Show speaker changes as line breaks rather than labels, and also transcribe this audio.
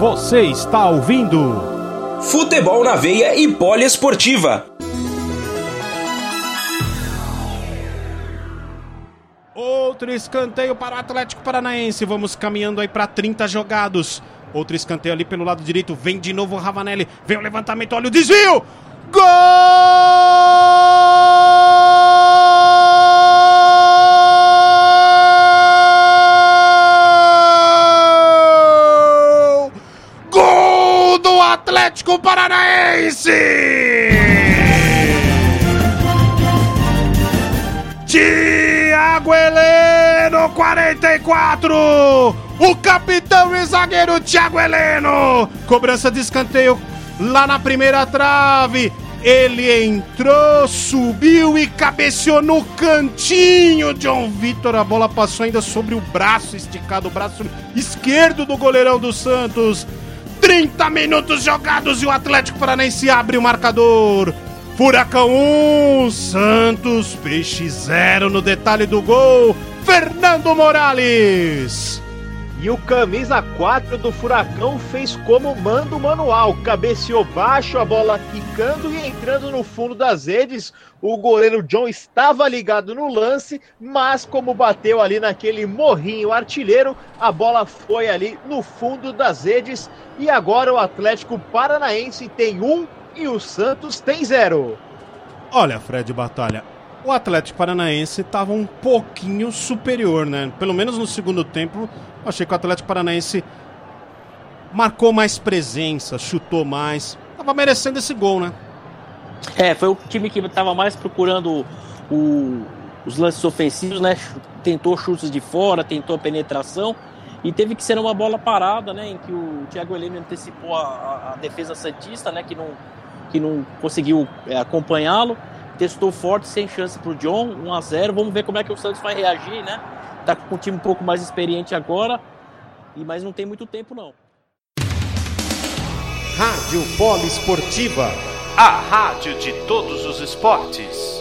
Você está ouvindo
Futebol na Veia e Poliesportiva.
Outro escanteio para o Atlético Paranaense. Vamos caminhando aí para 30 jogados. Outro escanteio ali pelo lado direito. Vem de novo o Ravanelli. Vem o levantamento. Olha o desvio. Gol! Atlético Paranaense! Thiago Heleno, 44! O capitão e zagueiro Thiago Heleno! Cobrança de escanteio lá na primeira trave. Ele entrou, subiu e cabeceou no cantinho. John Vitor, a bola passou ainda sobre o braço esticado, o braço esquerdo do goleirão do Santos. 30 minutos jogados e o Atlético Paranaense abre o marcador. Furacão 1, Santos, Peixe 0 no detalhe do gol. Fernando Morales.
E o camisa 4 do Furacão fez como manda o manual. Cabeceou baixo, a bola quicando e entrando no fundo das redes. O goleiro John estava ligado no lance, mas como bateu ali naquele morrinho artilheiro, a bola foi ali no fundo das redes. E agora o Atlético Paranaense tem um e o Santos tem zero.
Olha, Fred Batalha, o Atlético Paranaense estava um pouquinho superior, né? Pelo menos no segundo tempo, achei que o Atlético Paranaense marcou mais presença, chutou mais. Tava merecendo esse gol, né?
É, foi o time que estava mais procurando o, os lances ofensivos, né? Tentou chutes de fora, tentou penetração e teve que ser uma bola parada, né? Em que o Thiago Heleno antecipou a, a, a defesa santista, né? Que não, que não conseguiu é, acompanhá-lo. Testou forte, sem chance para o John, 1 a 0 Vamos ver como é que o Santos vai reagir, né? Tá com um time um pouco mais experiente agora, e mas não tem muito tempo não.
Rádio Poliesportiva, a rádio de todos os esportes.